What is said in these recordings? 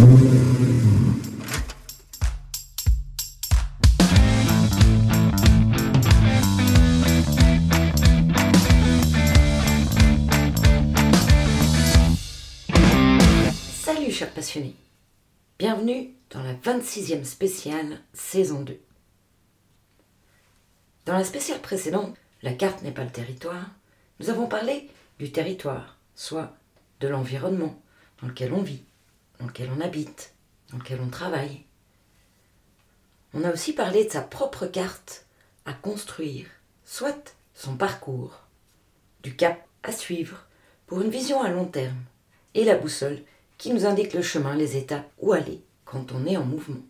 Salut chers passionnés, bienvenue dans la 26e spéciale saison 2. Dans la spéciale précédente, la carte n'est pas le territoire, nous avons parlé du territoire, soit de l'environnement dans lequel on vit, dans lequel on habite, dans lequel on travaille. On a aussi parlé de sa propre carte à construire, soit son parcours, du cap à suivre pour une vision à long terme, et la boussole qui nous indique le chemin, les étapes où aller quand on est en mouvement.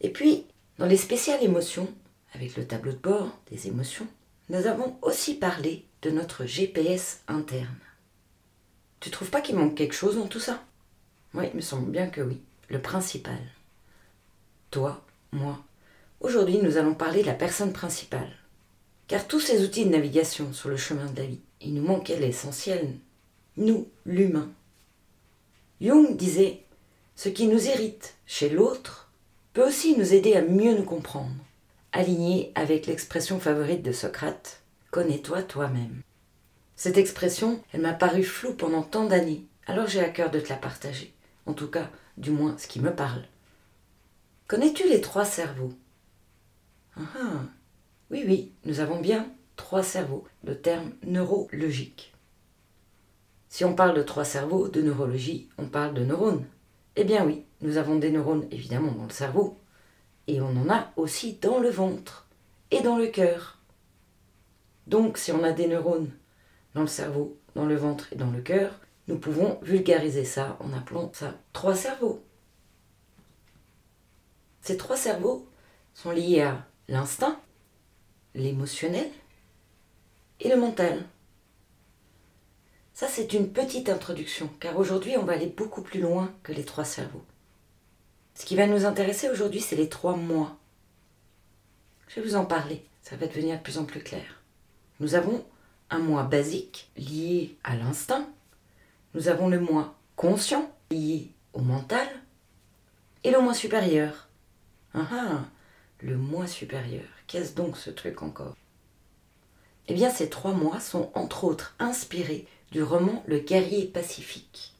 Et puis, dans les spéciales émotions, avec le tableau de bord des émotions, nous avons aussi parlé de notre GPS interne. Tu trouves pas qu'il manque quelque chose dans tout ça? Oui, il me semble bien que oui. Le principal. Toi, moi. Aujourd'hui, nous allons parler de la personne principale. Car tous ces outils de navigation sur le chemin de la vie, il nous manquait l'essentiel. Nous, l'humain. Jung disait Ce qui nous irrite chez l'autre peut aussi nous aider à mieux nous comprendre, aligné avec l'expression favorite de Socrate Connais-toi toi-même. Cette expression, elle m'a paru floue pendant tant d'années, alors j'ai à cœur de te la partager, en tout cas, du moins ce qui me parle. Connais-tu les trois cerveaux? Ah, ah, Oui, oui, nous avons bien trois cerveaux, le terme neurologique. Si on parle de trois cerveaux, de neurologie, on parle de neurones. Eh bien oui, nous avons des neurones évidemment dans le cerveau, et on en a aussi dans le ventre et dans le cœur. Donc si on a des neurones dans le cerveau, dans le ventre et dans le cœur, nous pouvons vulgariser ça en appelant ça trois cerveaux. Ces trois cerveaux sont liés à l'instinct, l'émotionnel et le mental. Ça, c'est une petite introduction, car aujourd'hui, on va aller beaucoup plus loin que les trois cerveaux. Ce qui va nous intéresser aujourd'hui, c'est les trois mois. Je vais vous en parler, ça va devenir de plus en plus clair. Nous avons un moi basique lié à l'instinct, nous avons le moi conscient lié au mental, et le moi supérieur. Ah ah, le moi supérieur. Qu'est-ce donc ce truc encore? Eh bien, ces trois mois sont entre autres inspirés du roman Le guerrier pacifique.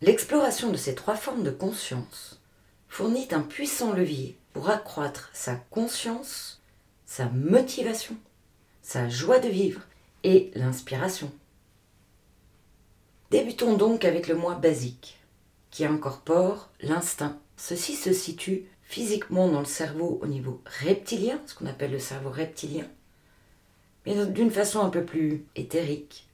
L'exploration de ces trois formes de conscience fournit un puissant levier pour accroître sa conscience, sa motivation, sa joie de vivre et l'inspiration. Débutons donc avec le moi basique, qui incorpore l'instinct. Ceci se situe physiquement dans le cerveau au niveau reptilien, ce qu'on appelle le cerveau reptilien, mais d'une façon un peu plus éthérique,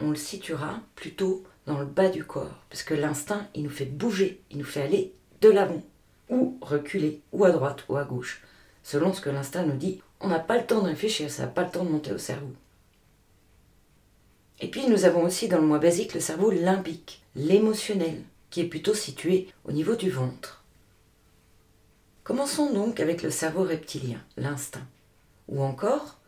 on le situera plutôt dans le bas du corps, parce que l'instinct, il nous fait bouger, il nous fait aller de l'avant, ou reculer, ou à droite, ou à gauche, selon ce que l'instinct nous dit. On n'a pas le temps de réfléchir, ça n'a pas le temps de monter au cerveau. Et puis nous avons aussi dans le moi basique le cerveau limbique, l'émotionnel, qui est plutôt situé au niveau du ventre. Commençons donc avec le cerveau reptilien, l'instinct, ou encore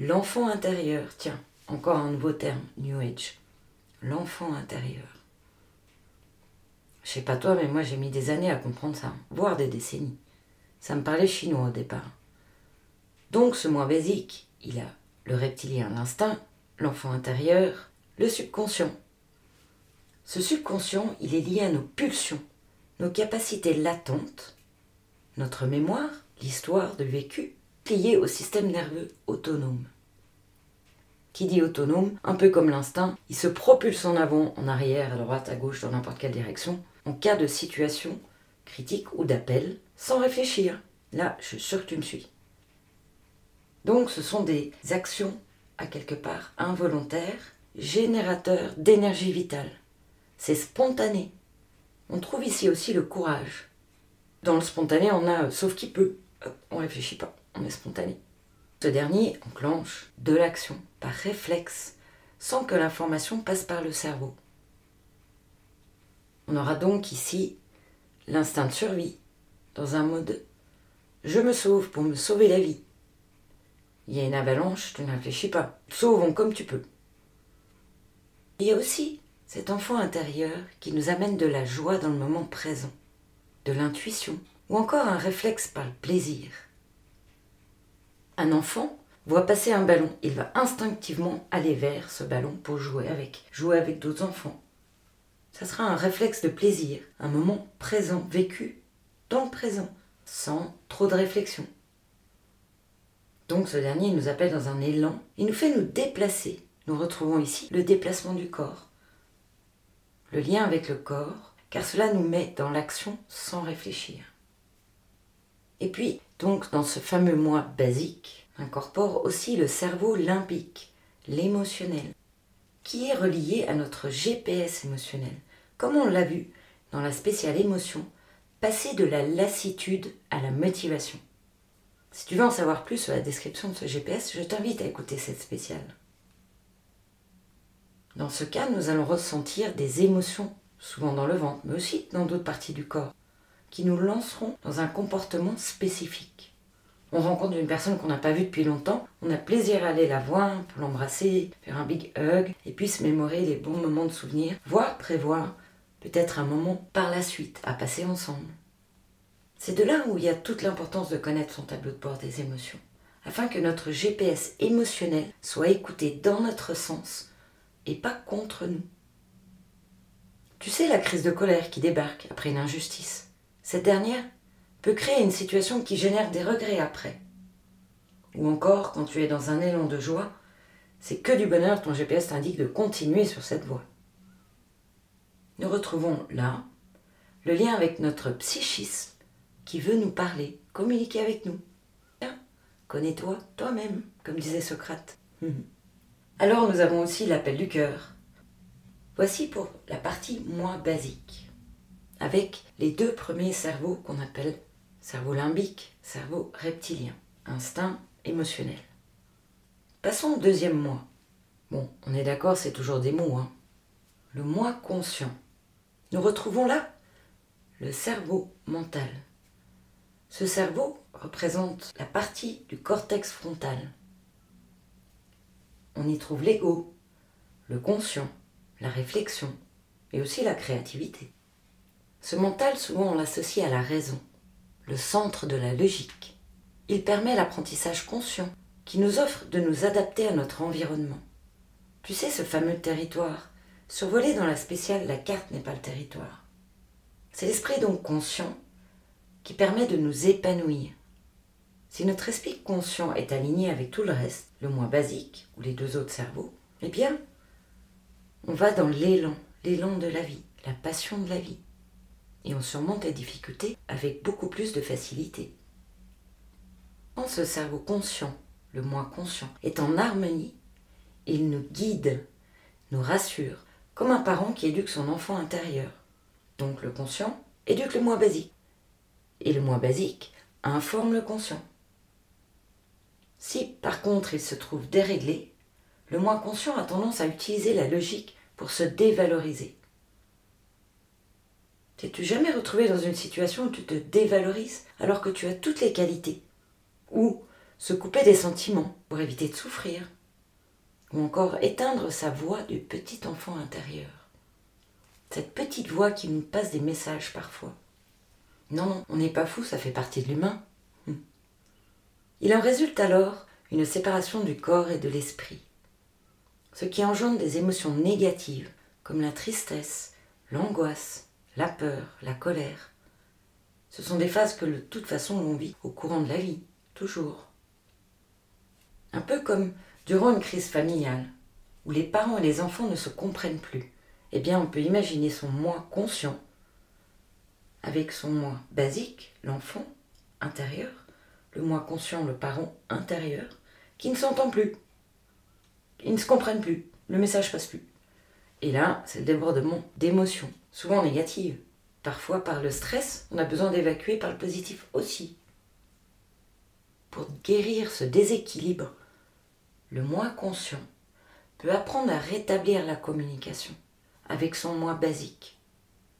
L'enfant intérieur, tiens, encore un nouveau terme, New Age. L'enfant intérieur. Je sais pas toi, mais moi j'ai mis des années à comprendre ça, voire des décennies. Ça me parlait chinois au départ. Donc ce moi basique, il a le reptilien, l'instinct, l'enfant intérieur, le subconscient. Ce subconscient, il est lié à nos pulsions, nos capacités latentes, notre mémoire, l'histoire de vécu, lié au système nerveux autonome. Qui dit autonome, un peu comme l'instinct, il se propulse en avant, en arrière, à droite, à gauche, dans n'importe quelle direction, en cas de situation critique ou d'appel, sans réfléchir. Là, je suis sûr que tu me suis. Donc, ce sont des actions, à quelque part, involontaires, générateurs d'énergie vitale. C'est spontané. On trouve ici aussi le courage. Dans le spontané, on a sauf qui peut. On réfléchit pas on est spontané. Ce dernier enclenche de l'action par réflexe sans que l'information passe par le cerveau. On aura donc ici l'instinct de survie dans un mode je me sauve pour me sauver la vie. Il y a une avalanche, tu ne réfléchis pas. Sauvons comme tu peux. Il y a aussi cet enfant intérieur qui nous amène de la joie dans le moment présent, de l'intuition ou encore un réflexe par le plaisir. Un enfant voit passer un ballon, il va instinctivement aller vers ce ballon pour jouer avec, jouer avec d'autres enfants. Ça sera un réflexe de plaisir, un moment présent, vécu dans le présent, sans trop de réflexion. Donc ce dernier nous appelle dans un élan, il nous fait nous déplacer. Nous retrouvons ici le déplacement du corps, le lien avec le corps, car cela nous met dans l'action sans réfléchir. Et puis, donc, dans ce fameux moi basique, incorpore aussi le cerveau limbique, l'émotionnel, qui est relié à notre GPS émotionnel, comme on l'a vu dans la spéciale émotion, passer de la lassitude à la motivation. Si tu veux en savoir plus sur la description de ce GPS, je t'invite à écouter cette spéciale. Dans ce cas, nous allons ressentir des émotions, souvent dans le ventre, mais aussi dans d'autres parties du corps, qui nous lanceront dans un comportement spécifique. On rencontre une personne qu'on n'a pas vue depuis longtemps, on a plaisir à aller la voir, pour l'embrasser, faire un big hug, et puis se mémorer les bons moments de souvenir, voire prévoir peut-être un moment par la suite à passer ensemble. C'est de là où il y a toute l'importance de connaître son tableau de bord des émotions, afin que notre GPS émotionnel soit écouté dans notre sens et pas contre nous. Tu sais la crise de colère qui débarque après une injustice. Cette dernière peut créer une situation qui génère des regrets après. Ou encore, quand tu es dans un élan de joie, c'est que du bonheur, ton GPS t'indique de continuer sur cette voie. Nous retrouvons là le lien avec notre psychisme qui veut nous parler, communiquer avec nous. Connais-toi toi-même, comme disait Socrate. Alors nous avons aussi l'appel du cœur. Voici pour la partie moins basique, avec les deux premiers cerveaux qu'on appelle cerveau limbique, cerveau reptilien, instinct émotionnel. Passons au deuxième moi. Bon, on est d'accord, c'est toujours des mots, hein. Le moi conscient. Nous retrouvons là le cerveau mental. Ce cerveau représente la partie du cortex frontal, on y trouve l'ego, le conscient, la réflexion, et aussi la créativité. Ce mental, souvent, on l'associe à la raison, le centre de la logique. Il permet l'apprentissage conscient, qui nous offre de nous adapter à notre environnement. Tu sais, ce fameux territoire, survolé dans la spéciale La carte n'est pas le territoire. C'est l'esprit donc conscient qui permet de nous épanouir, si notre esprit conscient est aligné avec tout le reste, le moins basique ou les deux autres cerveaux, eh bien, on va dans l'élan, l'élan de la vie, la passion de la vie. Et on surmonte les difficultés avec beaucoup plus de facilité. Quand ce cerveau conscient, le moins conscient, est en harmonie, il nous guide, nous rassure, comme un parent qui éduque son enfant intérieur. Donc le conscient éduque le moins basique. Et le moins basique informe le conscient. Si par contre il se trouve déréglé, le moins conscient a tendance à utiliser la logique pour se dévaloriser. T'es-tu jamais retrouvé dans une situation où tu te dévalorises alors que tu as toutes les qualités? Ou se couper des sentiments pour éviter de souffrir? Ou encore éteindre sa voix du petit enfant intérieur? Cette petite voix qui nous passe des messages parfois. Non, on n'est pas fou, ça fait partie de l'humain. Il en résulte alors une séparation du corps et de l'esprit, ce qui engendre des émotions négatives comme la tristesse, l'angoisse, la peur, la colère. Ce sont des phases que de toute façon l'on vit au courant de la vie, toujours. Un peu comme durant une crise familiale, où les parents et les enfants ne se comprennent plus, eh bien on peut imaginer son moi conscient avec son moi basique, l'enfant intérieur, le moi conscient, le parent intérieur, qui ne s'entend plus. Ils ne se comprennent plus. Le message passe plus. Et là, c'est le débordement d'émotions, souvent négatives. Parfois, par le stress, on a besoin d'évacuer par le positif aussi. Pour guérir ce déséquilibre, le moi conscient peut apprendre à rétablir la communication avec son moi basique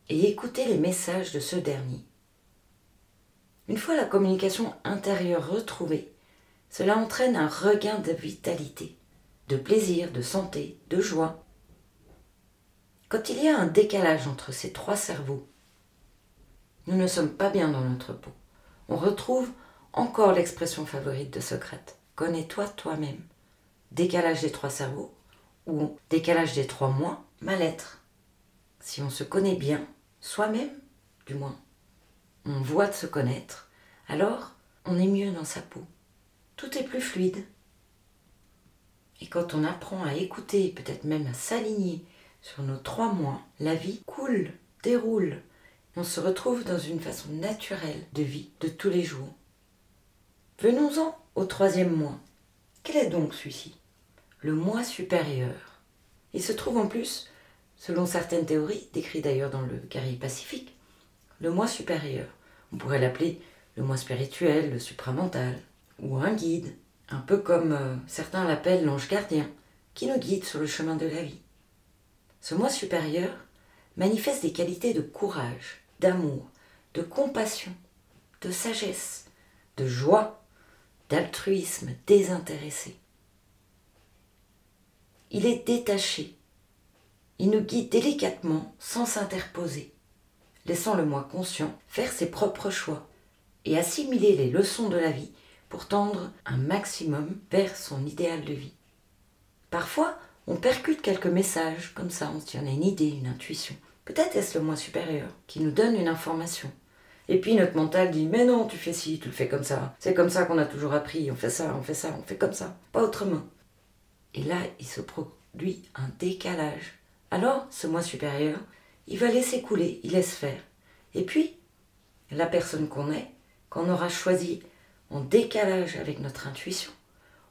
et écouter les messages de ce dernier. Une fois la communication intérieure retrouvée, cela entraîne un regain de vitalité, de plaisir, de santé, de joie. Quand il y a un décalage entre ces trois cerveaux, nous ne sommes pas bien dans notre peau. On retrouve encore l'expression favorite de Socrate. Connais-toi toi-même. Décalage des trois cerveaux ou décalage des trois mois, mal-être. Si on se connaît bien, soi-même, du moins, on voit de se connaître, alors on est mieux dans sa peau. Tout est plus fluide. Et quand on apprend à écouter, peut-être même à s'aligner sur nos trois mois, la vie coule, déroule. On se retrouve dans une façon naturelle de vie de tous les jours. Venons-en au troisième mois. Quel est donc celui-ci? Le mois supérieur. Il se trouve en plus, selon certaines théories, décrit d'ailleurs dans le Carré Pacifique, le mois supérieur. On pourrait l'appeler le mois spirituel, le supramental, ou un guide, un peu comme euh, certains l'appellent l'ange gardien, qui nous guide sur le chemin de la vie. Ce moi supérieur manifeste des qualités de courage, d'amour, de compassion, de sagesse, de joie, d'altruisme désintéressé. Il est détaché. Il nous guide délicatement sans s'interposer, laissant le moi conscient faire ses propres choix et assimiler les leçons de la vie pour tendre un maximum vers son idéal de vie. Parfois, on percute quelques messages, comme ça, on se a une idée, une intuition. Peut-être est-ce le moi supérieur qui nous donne une information. Et puis notre mental dit mais non, tu fais ci, tu le fais comme ça. C'est comme ça qu'on a toujours appris, on fait ça, on fait ça, on fait comme ça, pas autrement. Et là, il se produit un décalage. Alors, ce moi supérieur, il va laisser couler, il laisse faire. Et puis, la personne qu'on est, qu'on aura choisi en décalage avec notre intuition,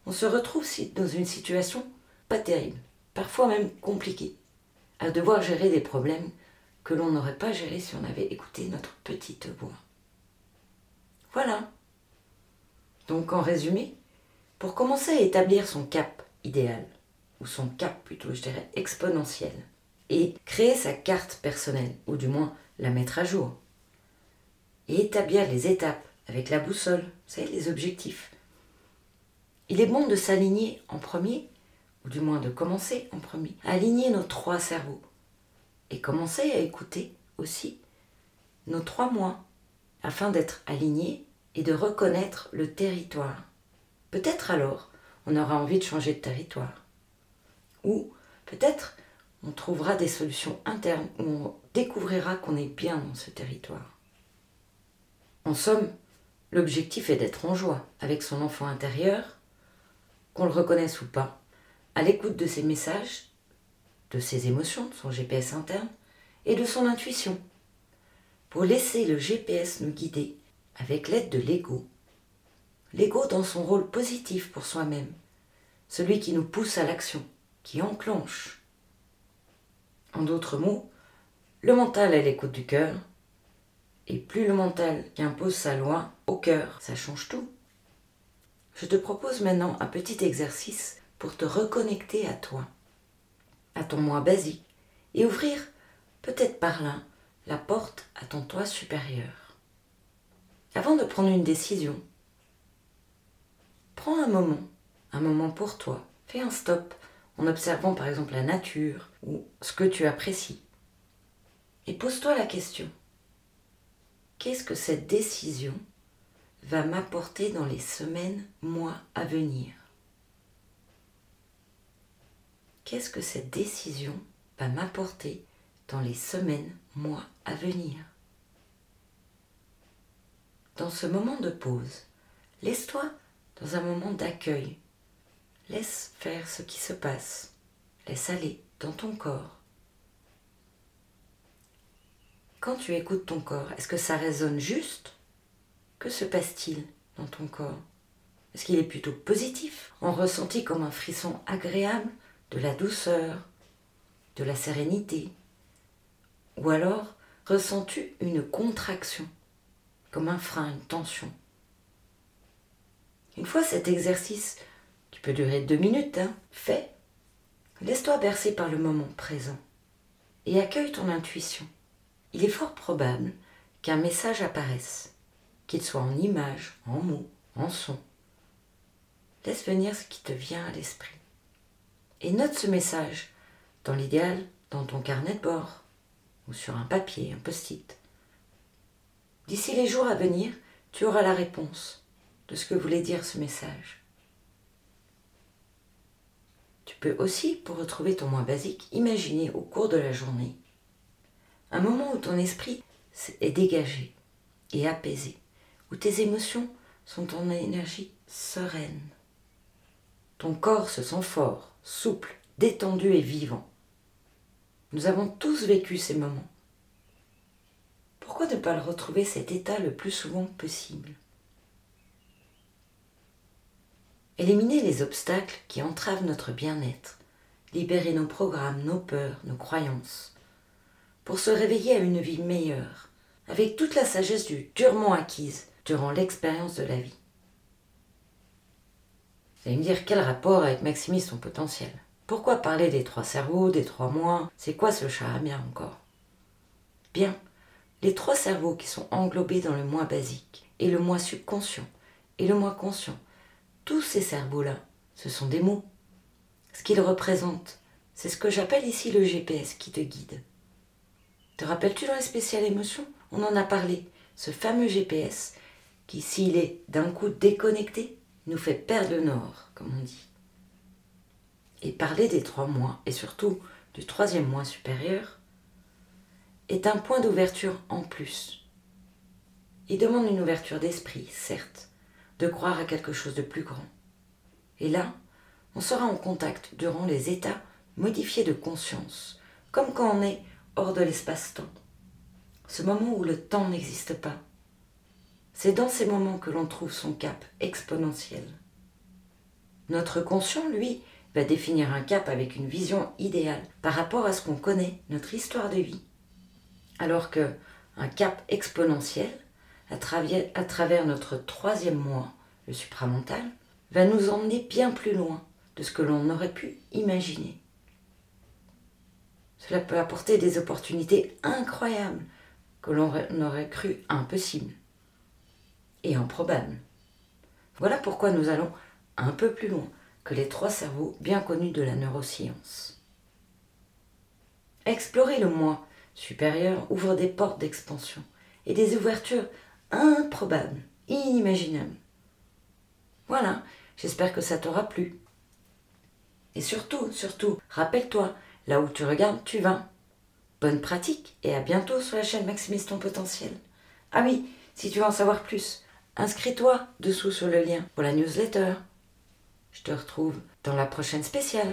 on se retrouve dans une situation pas terrible, parfois même compliquée, à devoir gérer des problèmes que l'on n'aurait pas gérés si on avait écouté notre petite voix. Voilà. Donc en résumé, pour commencer à établir son cap idéal, ou son cap plutôt je dirais exponentiel, et créer sa carte personnelle, ou du moins la mettre à jour, et établir les étapes avec la boussole, vous savez, les objectifs. Il est bon de s'aligner en premier, ou du moins de commencer en premier, aligner nos trois cerveaux et commencer à écouter aussi nos trois mois afin d'être alignés et de reconnaître le territoire. Peut-être alors on aura envie de changer de territoire. Ou peut-être on trouvera des solutions internes où on découvrira qu'on est bien dans ce territoire. En somme, L'objectif est d'être en joie avec son enfant intérieur, qu'on le reconnaisse ou pas, à l'écoute de ses messages, de ses émotions, de son GPS interne et de son intuition, pour laisser le GPS nous guider avec l'aide de l'ego. L'ego dans son rôle positif pour soi-même, celui qui nous pousse à l'action, qui enclenche. En d'autres mots, le mental est l'écoute du cœur, et plus le mental qui impose sa loi au cœur, ça change tout. Je te propose maintenant un petit exercice pour te reconnecter à toi, à ton moi basique, et ouvrir, peut-être par là, la porte à ton toi supérieur. Avant de prendre une décision, prends un moment, un moment pour toi. Fais un stop en observant par exemple la nature ou ce que tu apprécies. Et pose-toi la question qu'est-ce que cette décision va m'apporter dans les semaines, mois à venir? Qu'est-ce que cette décision va m'apporter dans les semaines, mois à venir? Dans ce moment de pause, laisse-toi dans un moment d'accueil. Laisse faire ce qui se passe. Laisse aller dans ton corps. Quand tu écoutes ton corps, est-ce que ça résonne juste? Que se passe-t-il dans ton corps? Est-ce qu'il est plutôt positif, en ressenti comme un frisson agréable, de la douceur, de la sérénité? Ou alors ressens-tu une contraction, comme un frein, une tension? Une fois cet exercice, qui peut durer deux minutes, hein, fait, laisse-toi bercer par le moment présent et accueille ton intuition il est fort probable qu'un message apparaisse, qu'il soit en image, en mots, en son. Laisse venir ce qui te vient à l'esprit. Et note ce message, dans l'idéal, dans ton carnet de bord ou sur un papier, un post-it. D'ici les jours à venir, tu auras la réponse de ce que voulait dire ce message. Tu peux aussi, pour retrouver ton moi basique, imaginer au cours de la journée un moment où ton esprit est dégagé et apaisé, où tes émotions sont en énergie sereine. Ton corps se sent fort, souple, détendu et vivant. Nous avons tous vécu ces moments. Pourquoi ne pas retrouver cet état le plus souvent possible? Éliminer les obstacles qui entravent notre bien-être, libérer nos programmes, nos peurs, nos croyances, pour se réveiller à une vie meilleure, avec toute la sagesse du durement acquise durant l'expérience de la vie. Vous allez me dire quel rapport avec maximise son potentiel? Pourquoi parler des trois cerveaux, des trois mois? C'est quoi ce charabia encore? Bien, les trois cerveaux qui sont englobés dans le moi basique, et le moi subconscient, et le moi conscient, tous ces cerveaux-là, ce sont des mots. Ce qu'ils représentent, c'est ce que j'appelle ici le GPS qui te guide. Te rappelles-tu dans les spéciales émotions On en a parlé. Ce fameux GPS qui, s'il est d'un coup déconnecté, nous fait perdre le nord, comme on dit. Et parler des trois mois, et surtout du troisième mois supérieur, est un point d'ouverture en plus. Il demande une ouverture d'esprit, certes, de croire à quelque chose de plus grand. Et là, on sera en contact durant les états modifiés de conscience, comme quand on est hors de l'espace-temps. Ce moment où le temps n'existe pas. C'est dans ces moments que l'on trouve son cap exponentiel. Notre conscient, lui, va définir un cap avec une vision idéale par rapport à ce qu'on connaît, notre histoire de vie. Alors que un cap exponentiel, à travers, notre troisième moi, le supramental, va nous emmener bien plus loin de ce que l'on aurait pu imaginer. Cela peut apporter des opportunités incroyables que l'on aurait cru impossibles et improbables. Voilà pourquoi nous allons un peu plus loin que les trois cerveaux bien connus de la neuroscience. Explorer le moi supérieur ouvre des portes d'expansion et des ouvertures improbable, inimaginable. Voilà, j'espère que ça t'aura plu. Et surtout, surtout, rappelle-toi, là où tu regardes, tu vas. Bonne pratique et à bientôt sur la chaîne Maximise ton potentiel. Ah oui, si tu veux en savoir plus, inscris-toi dessous sur le lien pour la newsletter. Je te retrouve dans la prochaine spéciale.